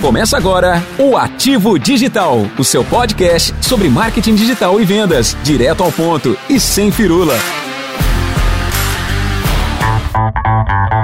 Começa agora o Ativo Digital, o seu podcast sobre marketing digital e vendas, direto ao ponto e sem firula.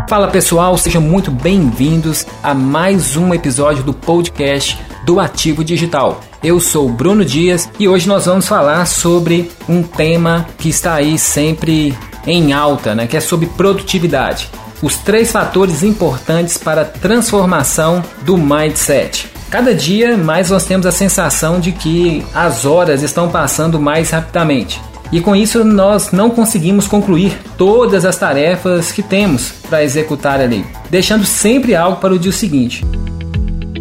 Fala pessoal, sejam muito bem-vindos a mais um episódio do podcast do Ativo Digital. Eu sou Bruno Dias e hoje nós vamos falar sobre um tema que está aí sempre em alta, né, que é sobre produtividade os três fatores importantes para a transformação do mindset. Cada dia mais nós temos a sensação de que as horas estão passando mais rapidamente. E com isso nós não conseguimos concluir todas as tarefas que temos para executar ali, deixando sempre algo para o dia seguinte.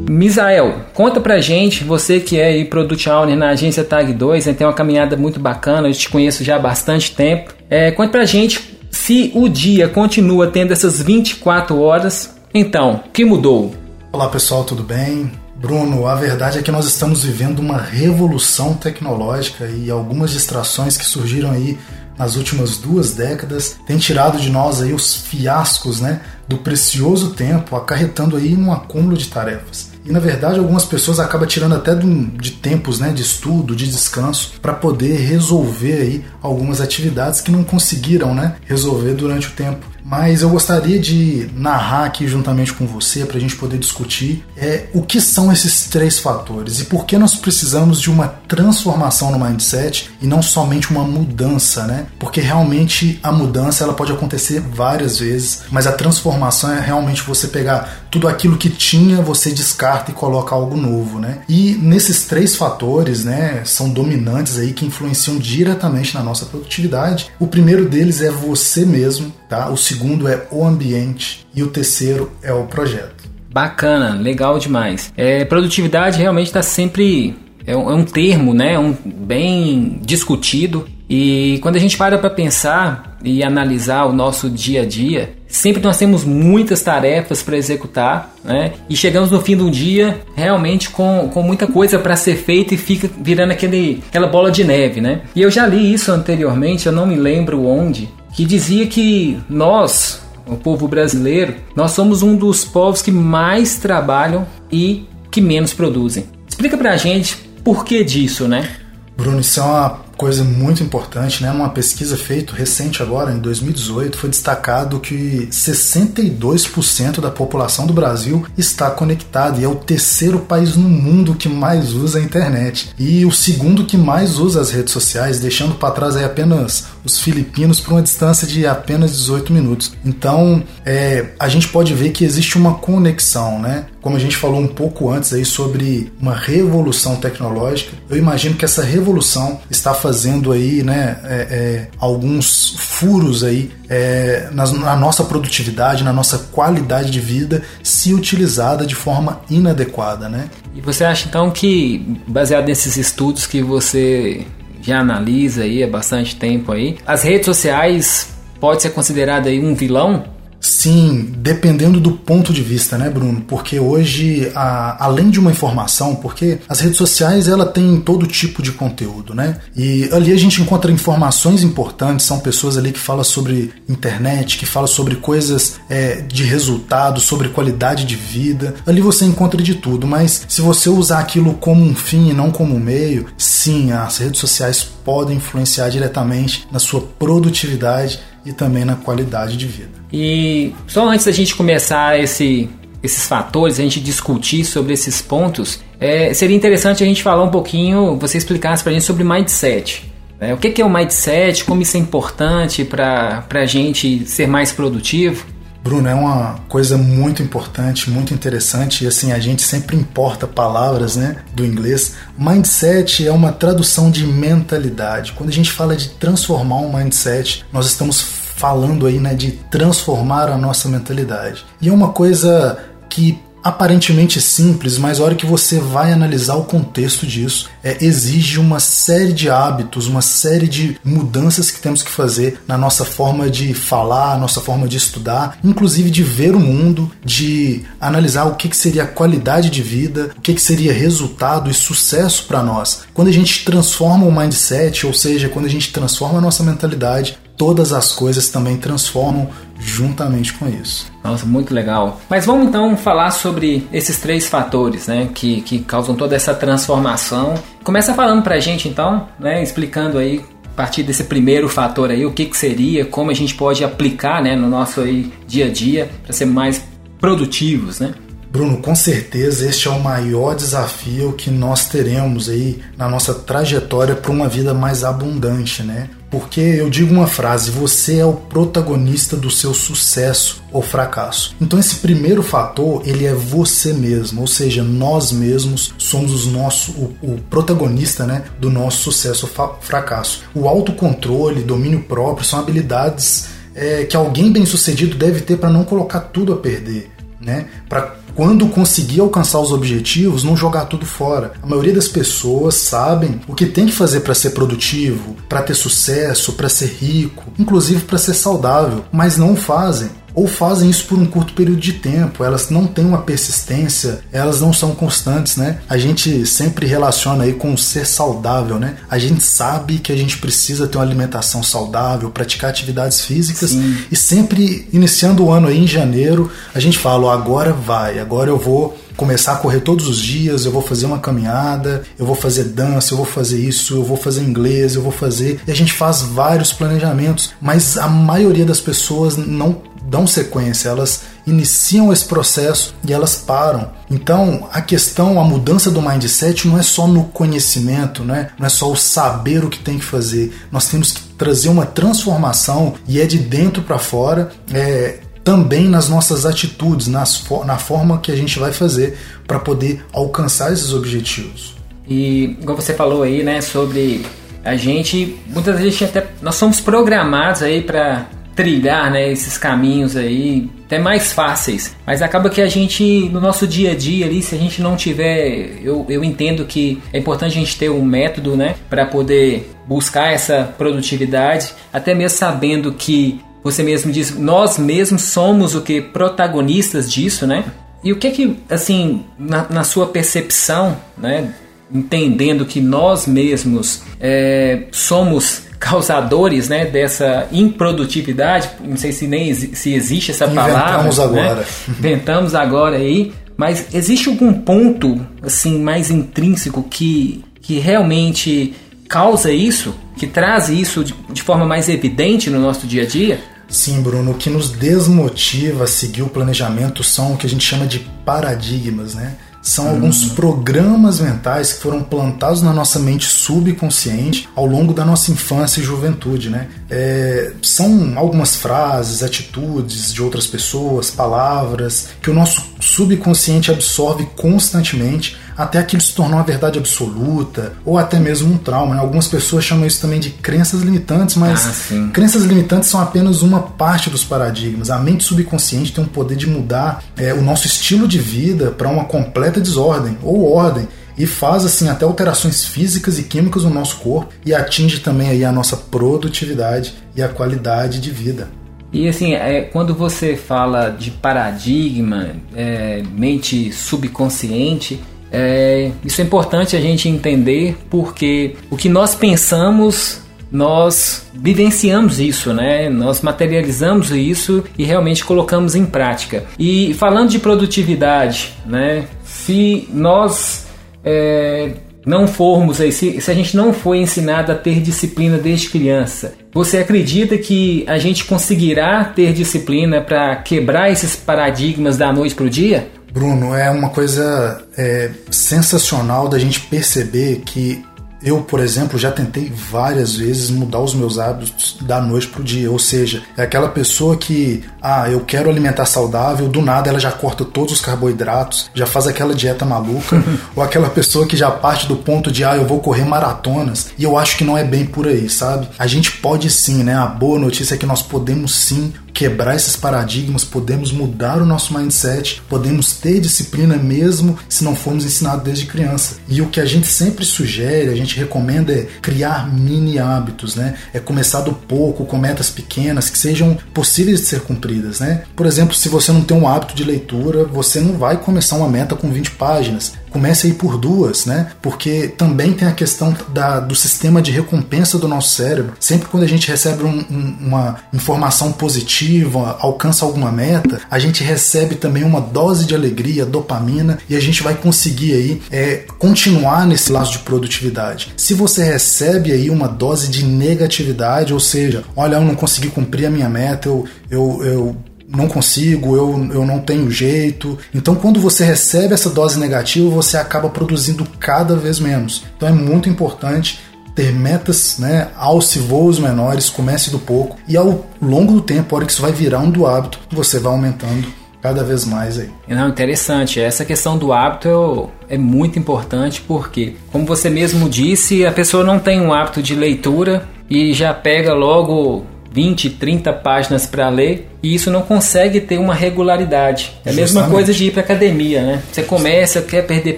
Misael, conta pra gente, você que é Product Owner na agência Tag 2, né, tem uma caminhada muito bacana, eu te conheço já há bastante tempo. É, conta pra gente se o dia continua tendo essas 24 horas, então, o que mudou? Olá pessoal, tudo bem? Bruno, a verdade é que nós estamos vivendo uma revolução tecnológica e algumas distrações que surgiram aí nas últimas duas décadas têm tirado de nós aí os fiascos, né, do precioso tempo, acarretando aí num acúmulo de tarefas. E na verdade, algumas pessoas acabam tirando até de tempos né, de estudo, de descanso, para poder resolver aí algumas atividades que não conseguiram né, resolver durante o tempo mas eu gostaria de narrar aqui juntamente com você para a gente poder discutir é, o que são esses três fatores e por que nós precisamos de uma transformação no mindset e não somente uma mudança, né? Porque realmente a mudança ela pode acontecer várias vezes, mas a transformação é realmente você pegar tudo aquilo que tinha, você descarta e coloca algo novo, né? E nesses três fatores, né, são dominantes aí que influenciam diretamente na nossa produtividade. O primeiro deles é você mesmo, tá? O segundo é o ambiente e o terceiro é o projeto. Bacana, legal demais. É, produtividade realmente está sempre é um, é um, termo, né, um, bem discutido. E quando a gente para para pensar e analisar o nosso dia a dia, sempre nós temos muitas tarefas para executar, né? E chegamos no fim do dia realmente com, com muita coisa para ser feita e fica virando aquele, aquela bola de neve, né? E eu já li isso anteriormente, eu não me lembro onde, que dizia que nós, o povo brasileiro, nós somos um dos povos que mais trabalham e que menos produzem. Explica pra gente por que disso, né? Bruno, isso é uma coisa muito importante, né? Uma pesquisa feita recente agora, em 2018, foi destacado que 62% da população do Brasil está conectada e é o terceiro país no mundo que mais usa a internet e o segundo que mais usa as redes sociais, deixando para trás aí apenas os filipinos por uma distância de apenas 18 minutos. Então, é, a gente pode ver que existe uma conexão, né? Como a gente falou um pouco antes aí sobre uma revolução tecnológica, eu imagino que essa revolução está fazendo aí, né, é, é, alguns furos aí é, na, na nossa produtividade, na nossa qualidade de vida, se utilizada de forma inadequada, né? E você acha então que, baseado nesses estudos que você já analisa aí há bastante tempo aí, as redes sociais pode ser considerada aí um vilão Sim, dependendo do ponto de vista, né, Bruno? Porque hoje, a, além de uma informação, porque as redes sociais ela tem todo tipo de conteúdo, né? E ali a gente encontra informações importantes, são pessoas ali que falam sobre internet, que falam sobre coisas é, de resultado, sobre qualidade de vida. Ali você encontra de tudo, mas se você usar aquilo como um fim e não como um meio, sim, as redes sociais podem influenciar diretamente na sua produtividade e também na qualidade de vida. E só antes da gente começar esse, esses fatores, a gente discutir sobre esses pontos, é, seria interessante a gente falar um pouquinho, você explicasse para a gente sobre mindset. Né? O que, que é o mindset, como isso é importante para a gente ser mais produtivo? Bruno, é uma coisa muito importante, muito interessante e assim a gente sempre importa palavras, né, do inglês. Mindset é uma tradução de mentalidade. Quando a gente fala de transformar um mindset, nós estamos falando aí, né, de transformar a nossa mentalidade. E é uma coisa que aparentemente simples, mas a hora que você vai analisar o contexto disso, é, exige uma série de hábitos, uma série de mudanças que temos que fazer na nossa forma de falar, nossa forma de estudar, inclusive de ver o mundo, de analisar o que, que seria qualidade de vida, o que, que seria resultado e sucesso para nós. Quando a gente transforma o mindset, ou seja, quando a gente transforma a nossa mentalidade, todas as coisas também transformam juntamente com isso. Nossa, muito legal. Mas vamos então falar sobre esses três fatores, né, que, que causam toda essa transformação. Começa falando pra gente então, né, explicando aí a partir desse primeiro fator aí, o que, que seria, como a gente pode aplicar, né, no nosso aí dia a dia para ser mais produtivos, né? Bruno, com certeza este é o maior desafio que nós teremos aí na nossa trajetória para uma vida mais abundante, né? Porque eu digo uma frase: você é o protagonista do seu sucesso ou fracasso. Então esse primeiro fator ele é você mesmo, ou seja, nós mesmos somos os nosso, o, o protagonista, né, do nosso sucesso ou fracasso. O autocontrole, domínio próprio são habilidades é, que alguém bem sucedido deve ter para não colocar tudo a perder, né? Para quando conseguir alcançar os objetivos, não jogar tudo fora. A maioria das pessoas sabem o que tem que fazer para ser produtivo, para ter sucesso, para ser rico, inclusive para ser saudável, mas não fazem ou fazem isso por um curto período de tempo, elas não têm uma persistência, elas não são constantes, né? A gente sempre relaciona aí com o ser saudável, né? A gente sabe que a gente precisa ter uma alimentação saudável, praticar atividades físicas Sim. e sempre iniciando o ano aí em janeiro, a gente fala, oh, agora vai, agora eu vou começar a correr todos os dias, eu vou fazer uma caminhada, eu vou fazer dança, eu vou fazer isso, eu vou fazer inglês, eu vou fazer. E a gente faz vários planejamentos, mas a maioria das pessoas não dão sequência, elas iniciam esse processo e elas param. Então, a questão, a mudança do mindset não é só no conhecimento, né? não é só o saber o que tem que fazer. Nós temos que trazer uma transformação e é de dentro para fora. É, também nas nossas atitudes, nas, na forma que a gente vai fazer para poder alcançar esses objetivos. E igual você falou aí, né, sobre a gente, muitas vezes até nós somos programados aí para trilhar né, esses caminhos aí até mais fáceis. Mas acaba que a gente, no nosso dia a dia ali, se a gente não tiver. Eu, eu entendo que é importante a gente ter um método né, para poder buscar essa produtividade, até mesmo sabendo que você mesmo diz, nós mesmos somos o que protagonistas disso, né? E o que que, assim, na, na sua percepção, né, entendendo que nós mesmos é, somos causadores né, dessa improdutividade, não sei se nem se existe essa Inventamos palavra. Inventamos né? agora. Né? Inventamos agora aí, mas existe algum ponto assim mais intrínseco que, que realmente causa isso, que traz isso de, de forma mais evidente no nosso dia a dia? Sim, Bruno, o que nos desmotiva a seguir o planejamento são o que a gente chama de paradigmas, né? São alguns programas mentais que foram plantados na nossa mente subconsciente ao longo da nossa infância e juventude, né? É, são algumas frases, atitudes de outras pessoas, palavras que o nosso subconsciente absorve constantemente até aquilo se tornar uma verdade absoluta ou até mesmo um trauma. Né? Algumas pessoas chamam isso também de crenças limitantes, mas ah, crenças limitantes são apenas uma parte dos paradigmas. A mente subconsciente tem um poder de mudar é, o nosso estilo de vida para uma completa desordem ou ordem e faz assim até alterações físicas e químicas no nosso corpo e atinge também aí a nossa produtividade e a qualidade de vida. E assim, é, quando você fala de paradigma, é, mente subconsciente, é, isso é importante a gente entender porque o que nós pensamos nós vivenciamos isso, né? Nós materializamos isso e realmente colocamos em prática. E falando de produtividade, né? Se nós é, não formos se, se a gente não foi ensinado a ter disciplina desde criança, você acredita que a gente conseguirá ter disciplina para quebrar esses paradigmas da noite para o dia? Bruno, é uma coisa é, sensacional da gente perceber que eu, por exemplo, já tentei várias vezes mudar os meus hábitos da noite pro dia. Ou seja, é aquela pessoa que, ah, eu quero alimentar saudável, do nada ela já corta todos os carboidratos, já faz aquela dieta maluca. ou aquela pessoa que já parte do ponto de, ah, eu vou correr maratonas. E eu acho que não é bem por aí, sabe? A gente pode sim, né? A boa notícia é que nós podemos sim quebrar esses paradigmas, podemos mudar o nosso mindset, podemos ter disciplina mesmo se não formos ensinados desde criança. E o que a gente sempre sugere, a gente recomenda é criar mini hábitos, né? É começar do pouco, com metas pequenas que sejam possíveis de ser cumpridas, né? Por exemplo, se você não tem um hábito de leitura, você não vai começar uma meta com 20 páginas comece aí por duas, né? Porque também tem a questão da, do sistema de recompensa do nosso cérebro. Sempre quando a gente recebe um, um, uma informação positiva, alcança alguma meta, a gente recebe também uma dose de alegria, dopamina, e a gente vai conseguir aí é, continuar nesse laço de produtividade. Se você recebe aí uma dose de negatividade, ou seja, olha, eu não consegui cumprir a minha meta, eu, eu, eu não consigo, eu, eu não tenho jeito. Então, quando você recebe essa dose negativa, você acaba produzindo cada vez menos. Então, é muito importante ter metas, né, alce voos menores, comece do pouco e ao longo do tempo, a hora que isso vai virando do hábito, você vai aumentando cada vez mais aí. Não, interessante. Essa questão do hábito é muito importante porque, como você mesmo disse, a pessoa não tem um hábito de leitura e já pega logo 20, 30 páginas para ler e isso não consegue ter uma regularidade. É a mesma coisa de ir para academia, né? Você começa, quer perder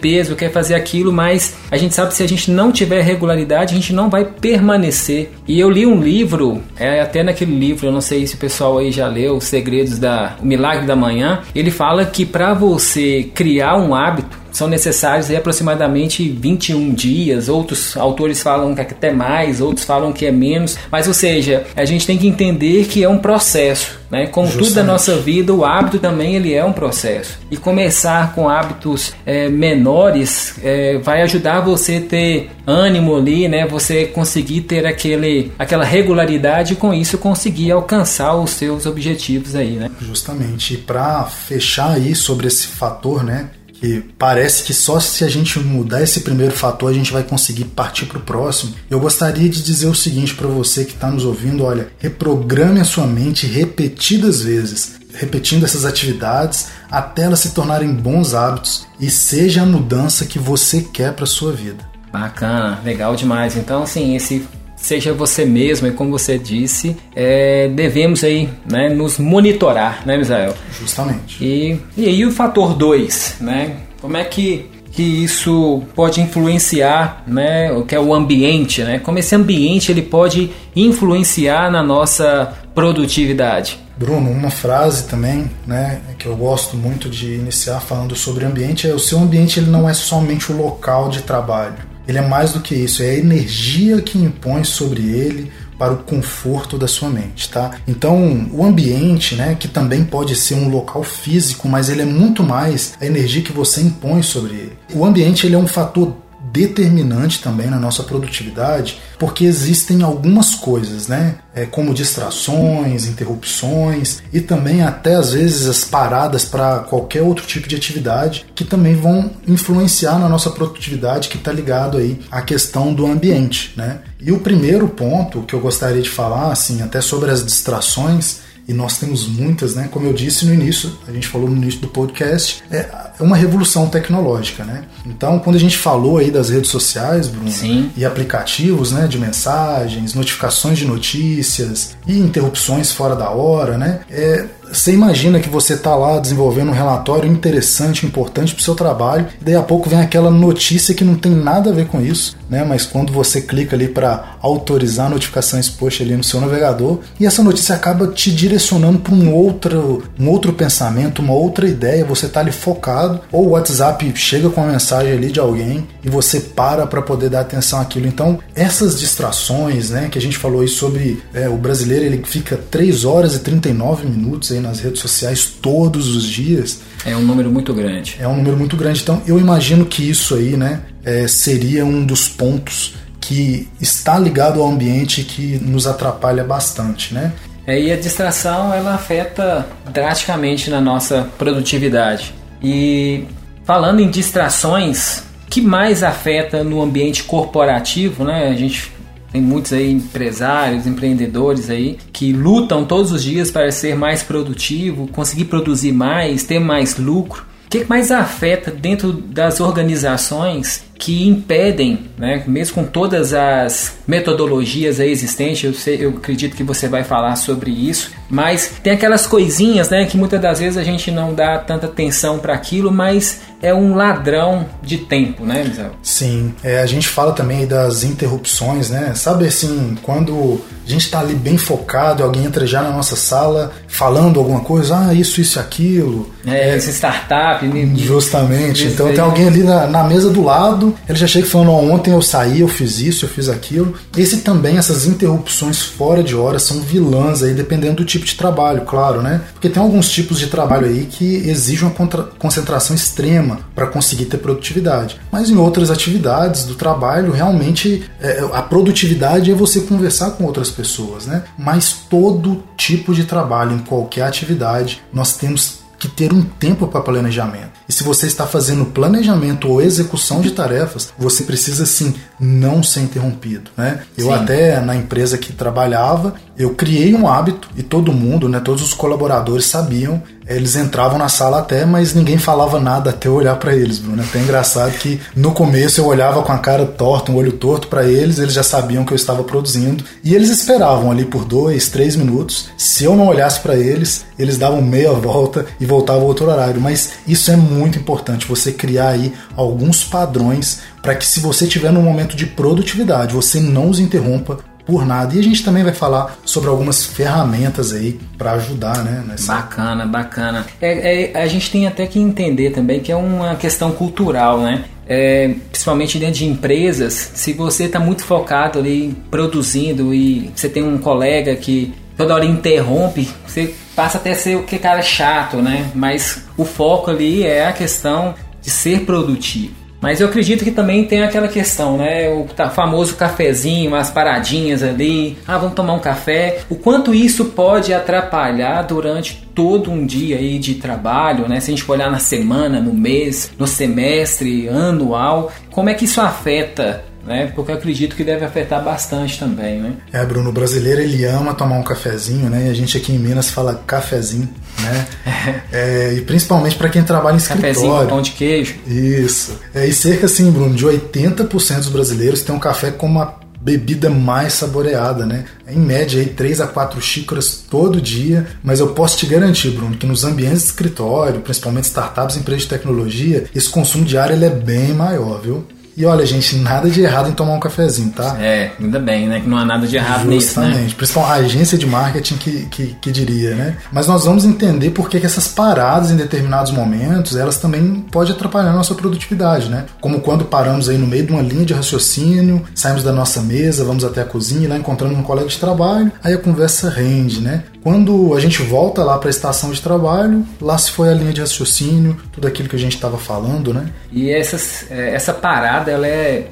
peso, quer fazer aquilo, mas a gente sabe que se a gente não tiver regularidade, a gente não vai permanecer. E eu li um livro, é até naquele livro, eu não sei se o pessoal aí já leu, Os Segredos da o Milagre da Manhã, ele fala que para você criar um hábito são necessários aí, aproximadamente 21 dias. Outros autores falam que é até mais, outros falam que é menos. Mas, ou seja, a gente tem que entender que é um processo. Né? Como Justamente. tudo da nossa vida, o hábito também ele é um processo. E começar com hábitos é, menores é, vai ajudar você a ter ânimo ali, né? Você conseguir ter aquele, aquela regularidade e com isso conseguir alcançar os seus objetivos aí, né? Justamente. E para fechar aí sobre esse fator, né? E parece que só se a gente mudar esse primeiro fator a gente vai conseguir partir para o próximo. Eu gostaria de dizer o seguinte para você que está nos ouvindo: olha, reprograme a sua mente repetidas vezes, repetindo essas atividades até elas se tornarem bons hábitos e seja a mudança que você quer para sua vida. Bacana, legal demais. Então, assim, esse seja você mesmo, e como você disse, é, devemos aí né, nos monitorar, né, Misael? Justamente. E, e aí o fator 2, né? Como é que, que isso pode influenciar, né? O que é o ambiente, né? Como esse ambiente ele pode influenciar na nossa produtividade? Bruno, uma frase também, né, que eu gosto muito de iniciar falando sobre ambiente é o seu ambiente ele não é somente o local de trabalho ele é mais do que isso, é a energia que impõe sobre ele para o conforto da sua mente, tá? Então, o ambiente, né, que também pode ser um local físico, mas ele é muito mais a energia que você impõe sobre ele. O ambiente ele é um fator determinante também na nossa produtividade, porque existem algumas coisas, né? É, como distrações, interrupções e também até às vezes as paradas para qualquer outro tipo de atividade que também vão influenciar na nossa produtividade, que está ligado aí à questão do ambiente, né? E o primeiro ponto que eu gostaria de falar, assim, até sobre as distrações, e nós temos muitas, né? Como eu disse no início, a gente falou no início do podcast, é uma revolução tecnológica, né? Então, quando a gente falou aí das redes sociais, Bruno, Sim. e aplicativos, né, de mensagens, notificações de notícias e interrupções fora da hora, né? É, você imagina que você está lá desenvolvendo um relatório interessante, importante para o seu trabalho, e daí a pouco vem aquela notícia que não tem nada a ver com isso, né? Mas quando você clica ali para autorizar a notificação exposta ali no seu navegador, e essa notícia acaba te direcionando para um outro, um outro pensamento, uma outra ideia, você está ali focado, ou o WhatsApp chega com uma mensagem ali de alguém e você para para poder dar atenção àquilo. Então, essas distrações, né, que a gente falou aí sobre é, o brasileiro, ele fica 3 horas e 39 minutos aí nas redes sociais todos os dias. É um número muito grande. É um número muito grande. Então eu imagino que isso aí, né, é, seria um dos pontos que está ligado ao ambiente que nos atrapalha bastante, né? É, e a distração ela afeta drasticamente na nossa produtividade. E falando em distrações, que mais afeta no ambiente corporativo, né? A gente tem muitos aí empresários, empreendedores aí que lutam todos os dias para ser mais produtivo, conseguir produzir mais, ter mais lucro. O que mais afeta dentro das organizações que impedem, né, mesmo com todas as metodologias existentes, eu, sei, eu acredito que você vai falar sobre isso, Mas tem aquelas coisinhas, né, que muitas das vezes a gente não dá tanta atenção para aquilo, mas é um ladrão de tempo, né, Misael? Sim, é, a gente fala também das interrupções, né? Sabe assim, quando a gente está ali bem focado, alguém entra já na nossa sala falando alguma coisa, ah, isso, isso, aquilo. É, é esse startup. Justamente. Então tem alguém ali na, na, mesa do lado, ele já chega falando, oh, ontem eu saí, eu fiz isso, eu fiz aquilo. Esse também, essas interrupções fora de hora são vilãs aí, dependendo do tipo de trabalho, claro, né? Porque tem alguns tipos de trabalho aí que exigem uma concentração extrema para conseguir ter produtividade. Mas em outras atividades do trabalho, realmente é, a produtividade é você conversar com outras pessoas, né? Mas todo tipo de trabalho, em qualquer atividade, nós temos que ter um tempo para planejamento. E se você está fazendo planejamento ou execução de tarefas, você precisa sim não ser interrompido, né? Eu sim. até na empresa que trabalhava, eu criei um hábito e todo mundo, né, todos os colaboradores sabiam eles entravam na sala até, mas ninguém falava nada até eu olhar para eles, Bruno. É até engraçado que no começo eu olhava com a cara torta, um olho torto para eles, eles já sabiam que eu estava produzindo e eles esperavam ali por dois, três minutos. Se eu não olhasse para eles, eles davam meia volta e voltavam outro horário. Mas isso é muito importante, você criar aí alguns padrões para que se você tiver num momento de produtividade, você não os interrompa, por nada. E a gente também vai falar sobre algumas ferramentas aí para ajudar, né? Nessa... Bacana, bacana. É, é, a gente tem até que entender também que é uma questão cultural, né? É, principalmente dentro de empresas, se você está muito focado ali produzindo e você tem um colega que toda hora interrompe, você passa até a ser o que cara chato, né? Mas o foco ali é a questão de ser produtivo. Mas eu acredito que também tem aquela questão, né? O famoso cafezinho, as paradinhas ali. Ah, vamos tomar um café. O quanto isso pode atrapalhar durante todo um dia aí de trabalho, né? Se a gente for olhar na semana, no mês, no semestre, anual, como é que isso afeta né? Porque eu acredito que deve afetar bastante também, né? É, Bruno, o brasileiro ele ama tomar um cafezinho, né? E a gente aqui em Minas fala cafezinho, né? é, e principalmente para quem trabalha em escritório. Cafezinho pão de queijo. Isso. É, e cerca assim, Bruno, de 80% dos brasileiros tem um café como a bebida mais saboreada, né? Em média aí 3 a 4 xícaras todo dia, mas eu posso te garantir, Bruno, que nos ambientes de escritório, principalmente startups, empresas de tecnologia, esse consumo diário ele é bem maior, viu? E olha, gente, nada de errado em tomar um cafezinho, tá? É, ainda bem, né? Que não há nada de errado Justamente. nisso, né? Principalmente a agência de marketing que, que, que, diria, né? Mas nós vamos entender por que essas paradas em determinados momentos, elas também podem atrapalhar a nossa produtividade, né? Como quando paramos aí no meio de uma linha de raciocínio, saímos da nossa mesa, vamos até a cozinha e lá encontramos um colega de trabalho, aí a conversa rende, né? Quando a gente volta lá para a estação de trabalho, lá se foi a linha de raciocínio, tudo aquilo que a gente estava falando, né? E essas, é, essa parada, ela é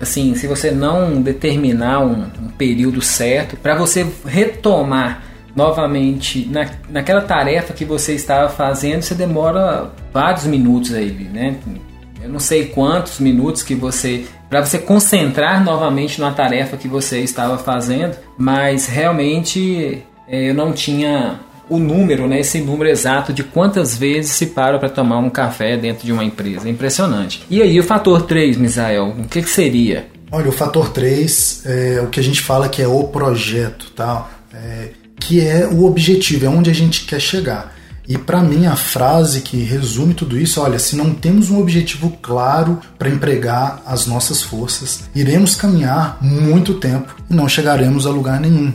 assim, se você não determinar um, um período certo, para você retomar novamente na, naquela tarefa que você estava fazendo, você demora vários minutos aí, né? Eu não sei quantos minutos que você para você concentrar novamente na tarefa que você estava fazendo, mas realmente eu não tinha o número, né, esse número exato de quantas vezes se para para tomar um café dentro de uma empresa. É impressionante. E aí, o fator 3, Misael, o que, que seria? Olha, o fator 3 é o que a gente fala que é o projeto, tá? É, que é o objetivo, é onde a gente quer chegar. E para mim a frase que resume tudo isso, olha, se não temos um objetivo claro para empregar as nossas forças, iremos caminhar muito tempo e não chegaremos a lugar nenhum.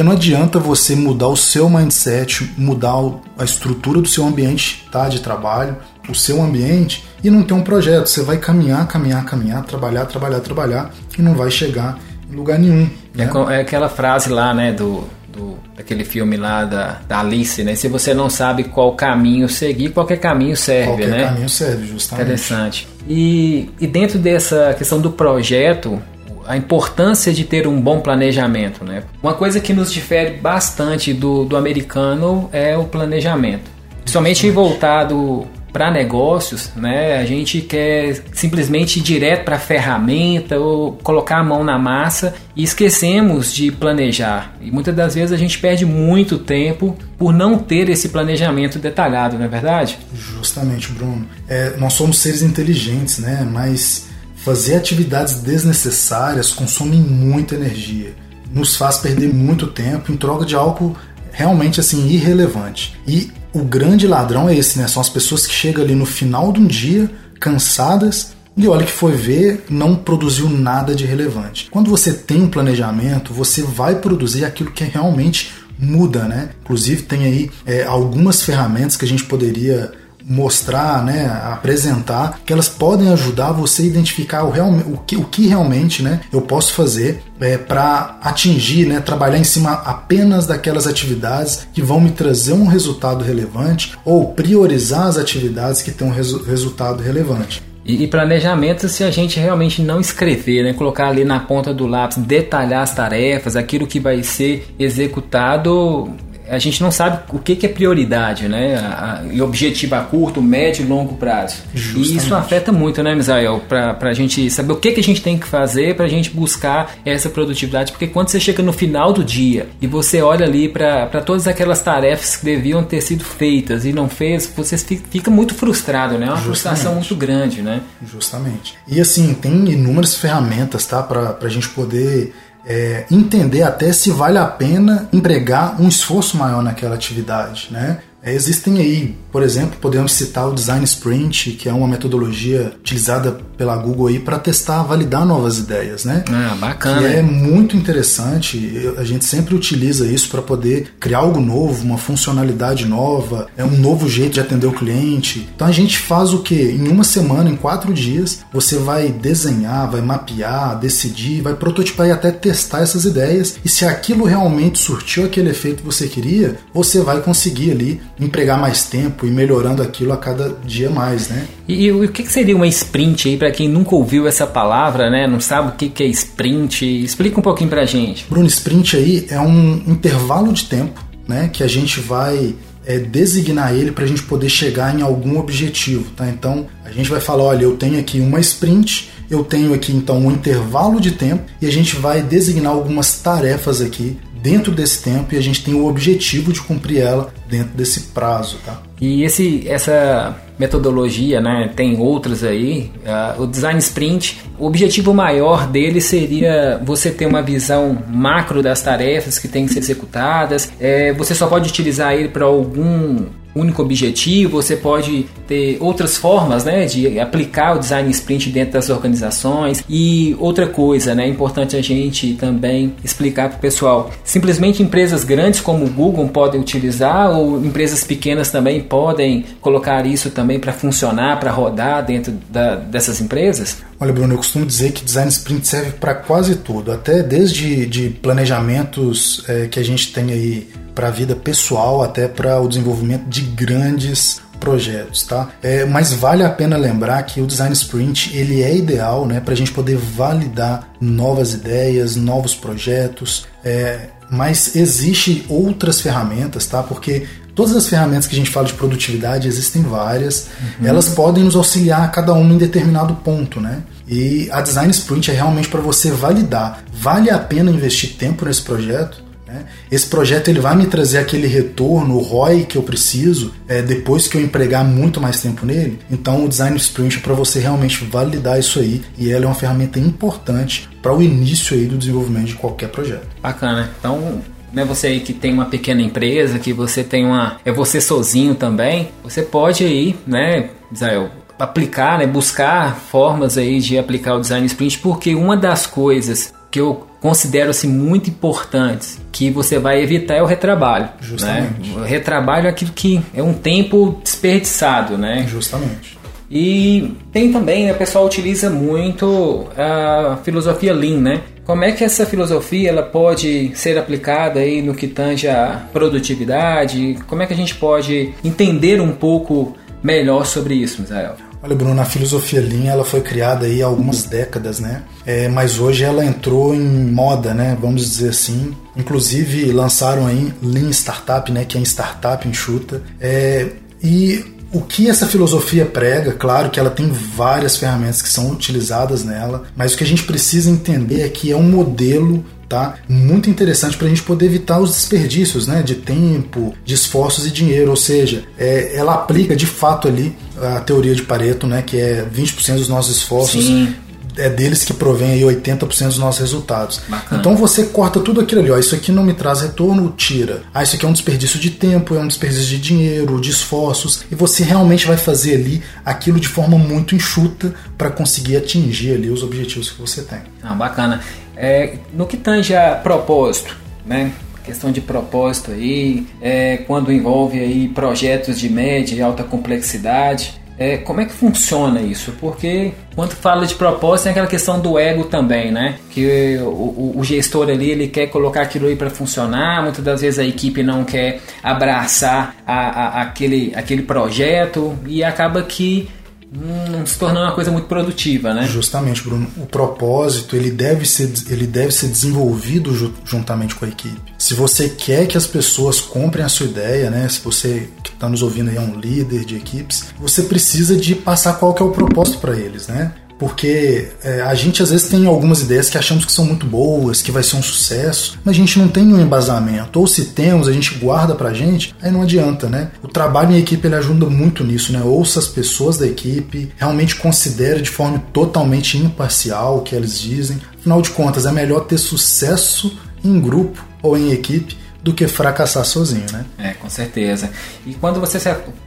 Porque não adianta você mudar o seu mindset, mudar a estrutura do seu ambiente tá, de trabalho, o seu ambiente, e não ter um projeto. Você vai caminhar, caminhar, caminhar, trabalhar, trabalhar, trabalhar, e não vai chegar em lugar nenhum. É né? É, é aquela frase lá, né, do, do, daquele filme lá da, da Alice, né? Se você não sabe qual caminho seguir, qualquer caminho serve, qualquer né? Qualquer caminho serve, justamente. Interessante. E, e dentro dessa questão do projeto, a importância de ter um bom planejamento. Né? Uma coisa que nos difere bastante do, do americano é o planejamento, principalmente voltado para negócios, né? A gente quer simplesmente ir direto para a ferramenta ou colocar a mão na massa e esquecemos de planejar. E muitas das vezes a gente perde muito tempo por não ter esse planejamento detalhado, não é verdade? Justamente, Bruno. É, nós somos seres inteligentes, né? Mas Fazer atividades desnecessárias consome muita energia, nos faz perder muito tempo em troca de algo realmente assim irrelevante. E o grande ladrão é esse, né? São as pessoas que chegam ali no final de um dia cansadas e olha que foi ver, não produziu nada de relevante. Quando você tem um planejamento, você vai produzir aquilo que realmente muda, né? Inclusive tem aí é, algumas ferramentas que a gente poderia mostrar, né, apresentar, que elas podem ajudar você a identificar o, real, o, que, o que realmente né, eu posso fazer é, para atingir, né, trabalhar em cima apenas daquelas atividades que vão me trazer um resultado relevante ou priorizar as atividades que têm um resu resultado relevante. E, planejamento se a gente realmente não escrever, né? colocar ali na ponta do lápis, detalhar as tarefas, aquilo que vai ser executado a gente não sabe o que, que é prioridade, né? A, a, objetivo a curto, médio e longo prazo. Justamente. E isso afeta muito, né, Misael? Para a gente saber o que, que a gente tem que fazer para a gente buscar essa produtividade. Porque quando você chega no final do dia e você olha ali para todas aquelas tarefas que deviam ter sido feitas e não fez, você fica muito frustrado, né? É uma Justamente. frustração muito grande, né? Justamente. E assim, tem inúmeras ferramentas, tá? Para a gente poder é, entender até se vale a pena empregar um esforço maior naquela atividade, né? É, existem aí, por exemplo, podemos citar o Design Sprint, que é uma metodologia utilizada pela Google aí para testar, validar novas ideias, né? Ah, bacana. Que é muito interessante. A gente sempre utiliza isso para poder criar algo novo, uma funcionalidade nova, é um novo jeito de atender o cliente. Então a gente faz o que? Em uma semana, em quatro dias, você vai desenhar, vai mapear, decidir, vai prototipar e até testar essas ideias. E se aquilo realmente surtiu aquele efeito que você queria, você vai conseguir ali empregar mais tempo e melhorando aquilo a cada dia mais, né? E, e o que seria uma sprint aí para quem nunca ouviu essa palavra, né? Não sabe o que é sprint? Explica um pouquinho pra gente. Bruno, sprint aí é um intervalo de tempo, né? Que a gente vai é, designar ele para a gente poder chegar em algum objetivo, tá? Então a gente vai falar, olha, eu tenho aqui uma sprint, eu tenho aqui então um intervalo de tempo e a gente vai designar algumas tarefas aqui dentro desse tempo e a gente tem o objetivo de cumprir ela dentro desse prazo, tá? E esse, essa metodologia, né, tem outras aí. Uh, o design sprint, o objetivo maior dele seria você ter uma visão macro das tarefas que têm que ser executadas. É, você só pode utilizar ele para algum único objetivo, você pode ter outras formas né, de aplicar o design sprint dentro das organizações. E outra coisa, né, é importante a gente também explicar para o pessoal: simplesmente empresas grandes como o Google podem utilizar, ou empresas pequenas também podem colocar isso também para funcionar, para rodar dentro da, dessas empresas? Olha, Bruno, eu costumo dizer que design sprint serve para quase tudo, até desde de planejamentos é, que a gente tem aí para a vida pessoal até para o desenvolvimento de grandes projetos, tá? É, mas vale a pena lembrar que o design sprint ele é ideal, né, para a gente poder validar novas ideias, novos projetos. É, mas existe outras ferramentas, tá? Porque todas as ferramentas que a gente fala de produtividade existem várias, uhum. elas podem nos auxiliar cada uma em determinado ponto, né? E a design sprint é realmente para você validar, vale a pena investir tempo nesse projeto? Né? Esse projeto ele vai me trazer aquele retorno, o ROI que eu preciso é, depois que eu empregar muito mais tempo nele. Então o Design Sprint é para você realmente validar isso aí e ela é uma ferramenta importante para o início aí do desenvolvimento de qualquer projeto. Bacana. Então né, você aí que tem uma pequena empresa, que você tem uma. É você sozinho também, você pode aí, né, Israel, aplicar, né, buscar formas aí de aplicar o design sprint, porque uma das coisas que eu considero assim muito importantes que você vai evitar é o retrabalho. Né? Justamente. Né? O retrabalho é aquilo que é um tempo desperdiçado, né? Justamente. E tem também, né, o pessoal utiliza muito a filosofia Lean, né? Como é que essa filosofia ela pode ser aplicada aí no que tange a produtividade? Como é que a gente pode entender um pouco melhor sobre isso, Misael? Olha, Bruno, a filosofia Lean ela foi criada aí há algumas décadas, né? É, mas hoje ela entrou em moda, né? Vamos dizer assim. Inclusive lançaram aí Lean Startup, né? Que é startup enxuta. É, e o que essa filosofia prega, claro que ela tem várias ferramentas que são utilizadas nela, mas o que a gente precisa entender é que é um modelo tá? Muito interessante para a gente poder evitar os desperdícios, né? De tempo, de esforços e dinheiro. Ou seja, é, ela aplica de fato ali a teoria de Pareto, né? Que é 20% dos nossos esforços. Sim é deles que provém aí 80% dos nossos resultados. Bacana. Então você corta tudo aquilo ali, ó, isso aqui não me traz retorno, tira. Ah, isso aqui é um desperdício de tempo, é um desperdício de dinheiro, de esforços, e você realmente vai fazer ali aquilo de forma muito enxuta para conseguir atingir ali os objetivos que você tem. Ah, bacana. É, no que tange a propósito, né? questão de propósito aí, é, quando envolve aí projetos de média e alta complexidade, é, como é que funciona isso? Porque quando fala de propósito tem aquela questão do ego também, né? Que o, o, o gestor ali ele quer colocar aquilo aí para funcionar, muitas das vezes a equipe não quer abraçar a, a, aquele, aquele projeto e acaba que não se tornando uma coisa muito produtiva, né? Justamente, Bruno. O propósito ele deve ser, ele deve ser desenvolvido juntamente com a equipe. Se você quer que as pessoas comprem a sua ideia, né? Se você que está nos ouvindo aí é um líder de equipes, você precisa de passar qual que é o propósito para eles, né? Porque é, a gente às vezes tem algumas ideias que achamos que são muito boas, que vai ser um sucesso, mas a gente não tem um embasamento. Ou se temos, a gente guarda pra gente, aí não adianta, né? O trabalho em equipe ele ajuda muito nisso, né? Ouça as pessoas da equipe, realmente considere de forma totalmente imparcial o que eles dizem. Afinal de contas, é melhor ter sucesso em grupo ou em equipe do que fracassar sozinho, né? É, com certeza. E quando você,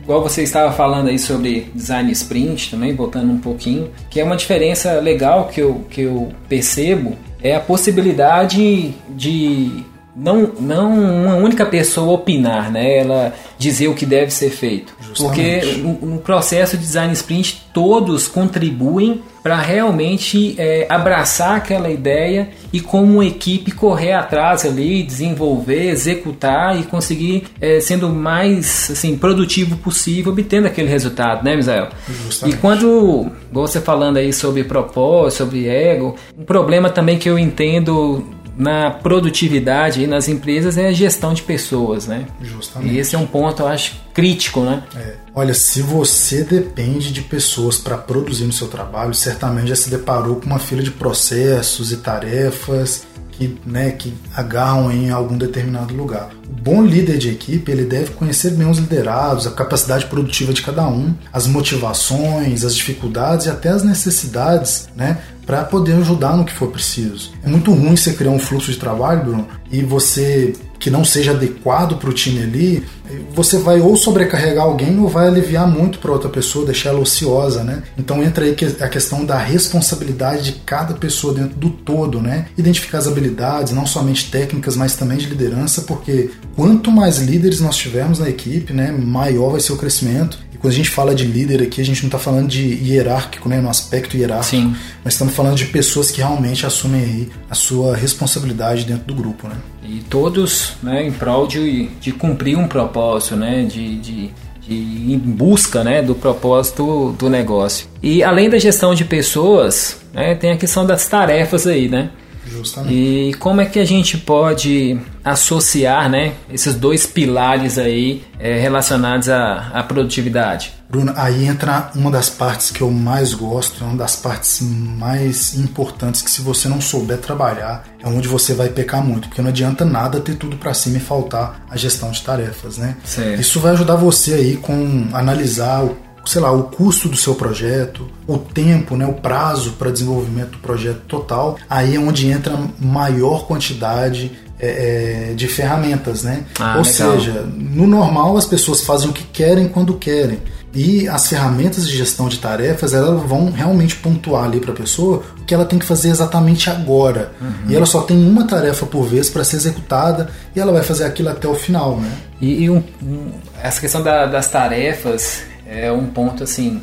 igual você estava falando aí sobre design sprint também, voltando um pouquinho, que é uma diferença legal que eu, que eu percebo, é a possibilidade de não, não uma única pessoa opinar, né? Ela dizer o que deve ser feito. Justamente. Porque no, processo de design sprint todos contribuem para realmente é, abraçar aquela ideia e como uma equipe correr atrás ali, desenvolver, executar e conseguir é, sendo o mais assim produtivo possível, obtendo aquele resultado, né, Misael? Justamente. E quando você falando aí sobre propósito, sobre ego, um problema também que eu entendo na produtividade e nas empresas é a gestão de pessoas, né? Justamente. E esse é um ponto, eu acho, crítico, né? É. Olha, se você depende de pessoas para produzir no seu trabalho, certamente já se deparou com uma fila de processos e tarefas que, né, que agarram em algum determinado lugar. O bom líder de equipe ele deve conhecer bem os liderados, a capacidade produtiva de cada um, as motivações, as dificuldades e até as necessidades, né, para poder ajudar no que for preciso. É muito ruim você criar um fluxo de trabalho, Bruno, e você que não seja adequado para o time ali, você vai ou sobrecarregar alguém ou vai aliviar muito para outra pessoa, deixar ela ociosa, né? Então entra aí a questão da responsabilidade de cada pessoa dentro do todo, né? Identificar as habilidades, não somente técnicas, mas também de liderança, porque quanto mais líderes nós tivermos na equipe, né, maior vai ser o crescimento quando a gente fala de líder aqui, a gente não está falando de hierárquico, né, no aspecto hierárquico, Sim. mas estamos falando de pessoas que realmente assumem a sua responsabilidade dentro do grupo, né? E todos, né, em prol de, de cumprir um propósito, né, de, de, de em busca, né, do propósito do negócio. E além da gestão de pessoas, né, tem a questão das tarefas aí, né? Justamente. E como é que a gente pode associar né, esses dois pilares aí é, relacionados à, à produtividade? Bruno, aí entra uma das partes que eu mais gosto, uma das partes mais importantes que se você não souber trabalhar, é onde você vai pecar muito, porque não adianta nada ter tudo para cima e faltar a gestão de tarefas, né? Certo. Isso vai ajudar você aí com analisar o sei lá, o custo do seu projeto, o tempo, né, o prazo para desenvolvimento do projeto total, aí é onde entra maior quantidade é, é, de ferramentas, né? Ah, Ou legal. seja, no normal as pessoas fazem o que querem quando querem. E as ferramentas de gestão de tarefas elas vão realmente pontuar ali para a pessoa o que ela tem que fazer exatamente agora. Uhum. E ela só tem uma tarefa por vez para ser executada e ela vai fazer aquilo até o final, né? E, e um, um, essa questão da, das tarefas é um ponto assim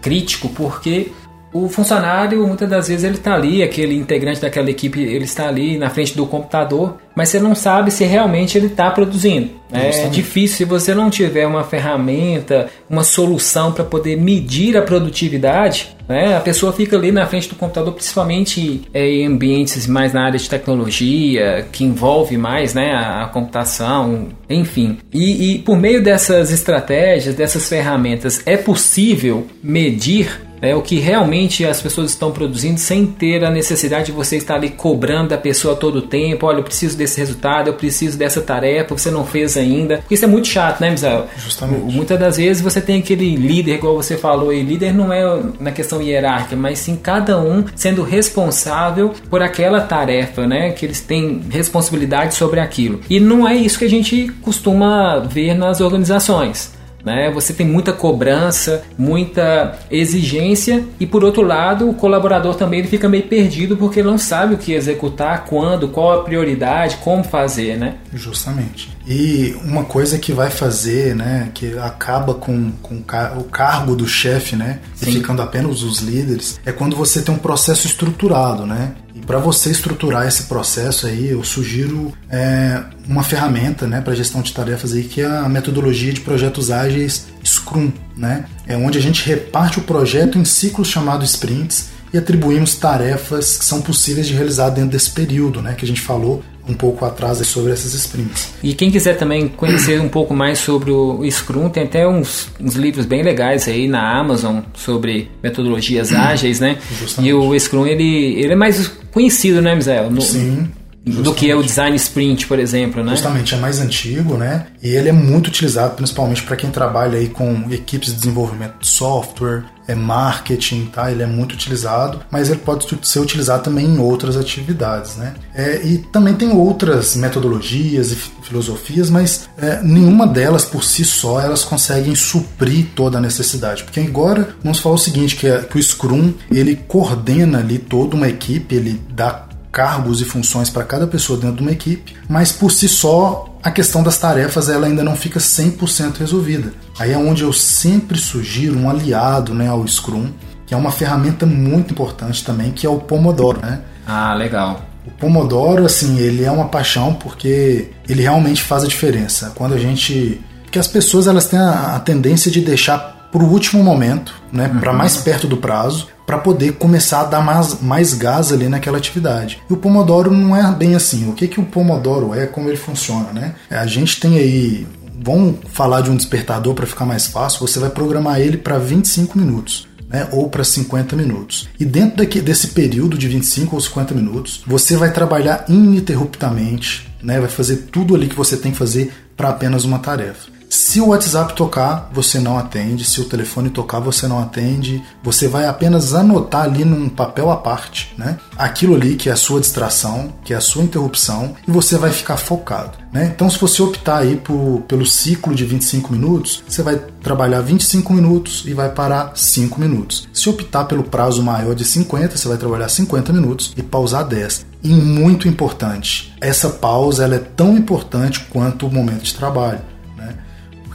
crítico porque o funcionário muitas das vezes ele está ali, aquele integrante daquela equipe, ele está ali na frente do computador, mas você não sabe se realmente ele está produzindo. É difícil se você não tiver uma ferramenta, uma solução para poder medir a produtividade. Né? A pessoa fica ali na frente do computador, principalmente é, em ambientes mais na área de tecnologia, que envolve mais né, a, a computação, enfim. E, e por meio dessas estratégias, dessas ferramentas, é possível medir né, o que realmente as pessoas estão produzindo sem ter a necessidade de você estar ali cobrando da pessoa todo o tempo, olha, eu preciso desse resultado, eu preciso dessa tarefa, você não fez ainda. Porque isso é muito chato, né, Misael? Justamente. Muitas das vezes você tem aquele líder, igual você falou, e líder não é na questão hierárquica, mas sim cada um sendo responsável por aquela tarefa, né? Que eles têm responsabilidade sobre aquilo. E não é isso que a gente costuma ver nas organizações. Né? Você tem muita cobrança, muita exigência e por outro lado o colaborador também ele fica meio perdido porque ele não sabe o que executar, quando, qual a prioridade, como fazer, né? Justamente. E uma coisa que vai fazer, né, que acaba com, com o cargo do chefe, né, e ficando apenas os líderes, é quando você tem um processo estruturado, né? Para você estruturar esse processo aí, eu sugiro é, uma ferramenta, né, para gestão de tarefas aí que é a metodologia de projetos ágeis Scrum, né? É onde a gente reparte o projeto em ciclos chamados sprints e atribuímos tarefas que são possíveis de realizar dentro desse período, né, que a gente falou um pouco atrás sobre essas sprints. E quem quiser também conhecer um pouco mais sobre o Scrum, tem até uns, uns livros bem legais aí na Amazon sobre metodologias ágeis, né? Justamente. E o Scrum, ele, ele é mais conhecido, né, Misael? No, Sim. Justamente. do que é o design sprint, por exemplo, né? Justamente, é mais antigo, né? E ele é muito utilizado principalmente para quem trabalha aí com equipes de desenvolvimento de software, é marketing, tá? Ele é muito utilizado, mas ele pode ser utilizado também em outras atividades, né? É, e também tem outras metodologias e filosofias, mas é, nenhuma delas por si só elas conseguem suprir toda a necessidade, porque agora vamos falar o seguinte, que, é, que o Scrum ele coordena ali toda uma equipe, ele dá cargos e funções para cada pessoa dentro de uma equipe, mas por si só a questão das tarefas ela ainda não fica 100% resolvida. Aí é onde eu sempre sugiro um aliado né, ao Scrum, que é uma ferramenta muito importante também, que é o Pomodoro. Né? Ah, legal. O Pomodoro, assim, ele é uma paixão porque ele realmente faz a diferença. Quando a gente... Porque as pessoas elas têm a, a tendência de deixar para o último momento, né, uhum. para mais perto do prazo, para poder começar a dar mais, mais gás ali naquela atividade. E o Pomodoro não é bem assim. O que, que o Pomodoro é, como ele funciona, né? É, a gente tem aí vamos falar de um despertador para ficar mais fácil, você vai programar ele para 25 minutos. Né, ou para 50 minutos. E dentro daqui, desse período de 25 ou 50 minutos, você vai trabalhar ininterruptamente, né, vai fazer tudo ali que você tem que fazer para apenas uma tarefa. Se o WhatsApp tocar, você não atende. Se o telefone tocar, você não atende. Você vai apenas anotar ali num papel à parte, né? Aquilo ali que é a sua distração, que é a sua interrupção, e você vai ficar focado. Né? Então, se você optar aí por, pelo ciclo de 25 minutos, você vai trabalhar 25 minutos e vai parar 5 minutos. Se optar pelo prazo maior de 50, você vai trabalhar 50 minutos e pausar 10. E muito importante, essa pausa ela é tão importante quanto o momento de trabalho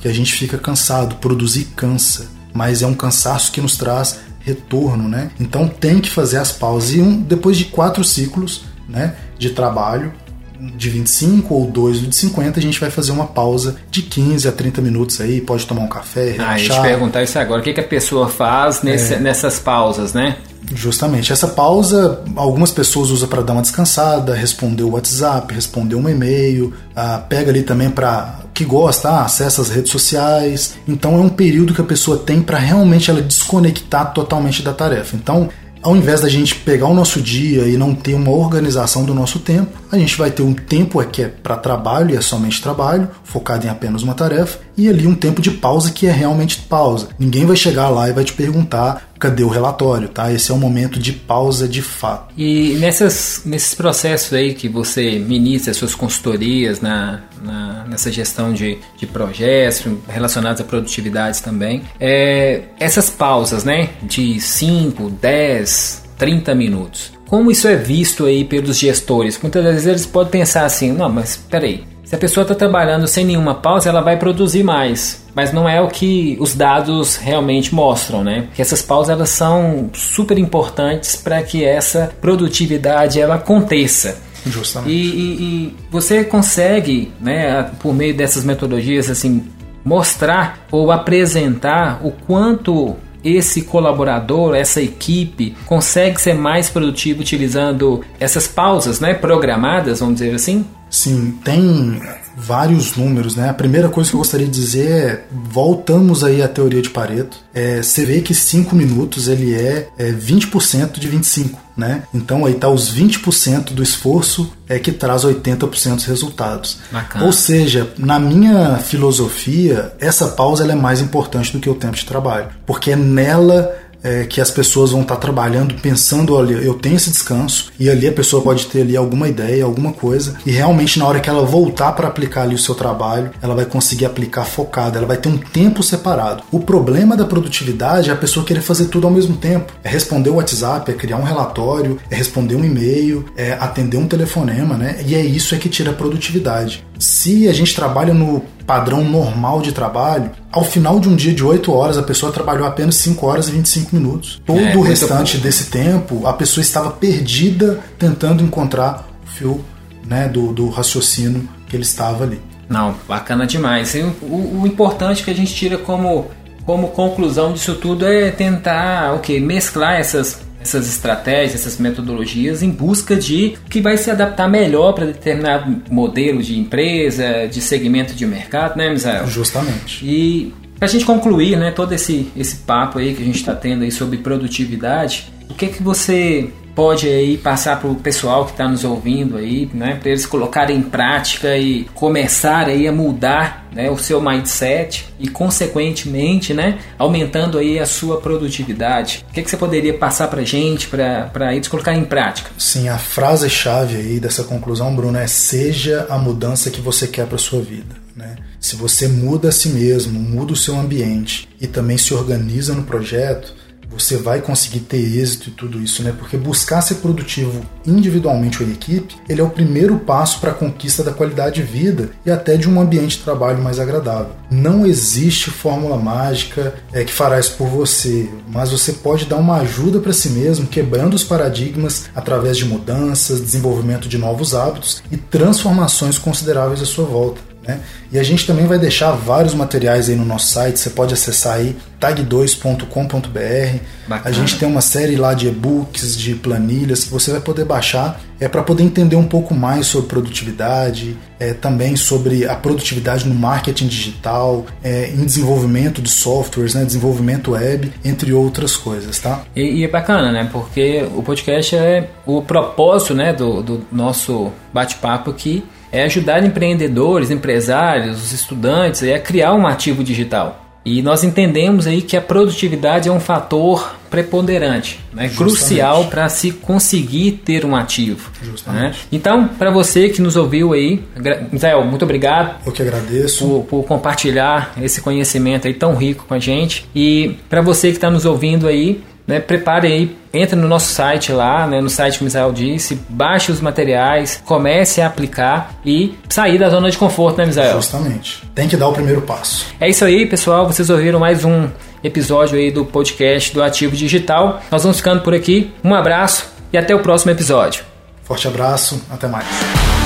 a gente fica cansado, produzir cansa, mas é um cansaço que nos traz retorno, né? Então tem que fazer as pausas. E um, depois de quatro ciclos né, de trabalho, de 25 ou dois de 50, a gente vai fazer uma pausa de 15 a 30 minutos aí, pode tomar um café, relaxar. Ah, eu te perguntar isso agora, o que, que a pessoa faz nesse, é. nessas pausas, né? Justamente. Essa pausa, algumas pessoas usam para dar uma descansada, responder o WhatsApp, responder um e-mail, ah, pega ali também para que gosta, ah, acessa as redes sociais. Então é um período que a pessoa tem para realmente ela desconectar totalmente da tarefa. Então ao invés da gente pegar o nosso dia e não ter uma organização do nosso tempo, a gente vai ter um tempo que é para trabalho e é somente trabalho, focado em apenas uma tarefa, e ali um tempo de pausa que é realmente pausa. Ninguém vai chegar lá e vai te perguntar cadê o relatório, tá? Esse é o momento de pausa de fato. E nessas, nesses processos aí que você ministra suas consultorias na, na nessa gestão de, de projetos relacionados a produtividades também, é, essas pausas, né? De 5, 10, 30 minutos. Como isso é visto aí pelos gestores? Muitas vezes eles podem pensar assim, não, mas peraí, se a pessoa está trabalhando sem nenhuma pausa, ela vai produzir mais. Mas não é o que os dados realmente mostram, né? Que essas pausas elas são super importantes para que essa produtividade ela aconteça. Justamente. E, e, e, você consegue, né, por meio dessas metodologias, assim, mostrar ou apresentar o quanto esse colaborador, essa equipe consegue ser mais produtivo utilizando essas pausas, né, programadas, vamos dizer assim? Sim, tem vários números, né? A primeira coisa que eu gostaria de dizer é voltamos aí à teoria de Pareto. É, você vê que 5 minutos ele é, é 20% de 25, né? Então aí tá os 20% do esforço é que traz 80% dos resultados. Bacana. Ou seja, na minha filosofia, essa pausa é mais importante do que o tempo de trabalho, porque é nela é, que as pessoas vão estar trabalhando pensando, olha, eu tenho esse descanso e ali a pessoa pode ter ali alguma ideia, alguma coisa e realmente na hora que ela voltar para aplicar ali o seu trabalho, ela vai conseguir aplicar focada, ela vai ter um tempo separado. O problema da produtividade é a pessoa querer fazer tudo ao mesmo tempo. É responder o WhatsApp, é criar um relatório, é responder um e-mail, é atender um telefonema, né? E é isso é que tira a produtividade. Se a gente trabalha no padrão normal de trabalho, ao final de um dia de 8 horas, a pessoa trabalhou apenas 5 horas e 25 minutos. Todo é, o restante desse tempo, a pessoa estava perdida tentando encontrar o fio né, do, do raciocínio que ele estava ali. Não, bacana demais. O, o importante que a gente tira como, como conclusão disso tudo é tentar o okay, mesclar essas essas estratégias, essas metodologias em busca de que vai se adaptar melhor para determinado modelo de empresa, de segmento de mercado, né, Misael? Justamente. E para a gente concluir, né, todo esse, esse papo aí que a gente está tendo aí sobre produtividade, o que que você pode aí passar para o pessoal que está nos ouvindo aí, né, para eles colocarem em prática e começar aí a mudar né, o seu mindset e consequentemente, né, aumentando aí a sua produtividade. O que, que você poderia passar para gente para eles colocarem em prática? Sim, a frase chave aí dessa conclusão, Bruno, é seja a mudança que você quer para sua vida. Né? Se você muda a si mesmo, muda o seu ambiente e também se organiza no projeto, você vai conseguir ter êxito e tudo isso, né? Porque buscar ser produtivo individualmente ou em equipe, ele é o primeiro passo para a conquista da qualidade de vida e até de um ambiente de trabalho mais agradável. Não existe fórmula mágica é, que fará isso por você, mas você pode dar uma ajuda para si mesmo, quebrando os paradigmas através de mudanças, desenvolvimento de novos hábitos e transformações consideráveis à sua volta. Né? E a gente também vai deixar vários materiais aí no nosso site, você pode acessar aí tag2.com.br. A gente tem uma série lá de e-books, de planilhas que você vai poder baixar é para poder entender um pouco mais sobre produtividade, é, também sobre a produtividade no marketing digital, é, em desenvolvimento de softwares, né, desenvolvimento web, entre outras coisas, tá? E, e, é bacana, né? Porque o podcast é o propósito, né, do, do nosso bate-papo aqui é ajudar empreendedores, empresários, os estudantes a criar um ativo digital. E nós entendemos aí que a produtividade é um fator preponderante, né? crucial para se conseguir ter um ativo. Né? Então, para você que nos ouviu aí, Israel, muito obrigado. Eu que agradeço. Por, por compartilhar esse conhecimento aí tão rico com a gente. E para você que está nos ouvindo aí, né, prepare aí, entre no nosso site lá, né, no site que o Misael disse, baixe os materiais, comece a aplicar e sair da zona de conforto, né, Misael? Justamente. Tem que dar o primeiro passo. É isso aí, pessoal. Vocês ouviram mais um episódio aí do podcast do Ativo Digital. Nós vamos ficando por aqui. Um abraço e até o próximo episódio. Forte abraço, até mais.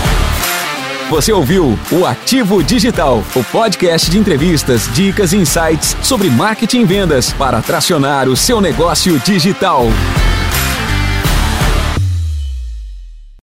Você ouviu o Ativo Digital, o podcast de entrevistas, dicas e insights sobre marketing e vendas para tracionar o seu negócio digital.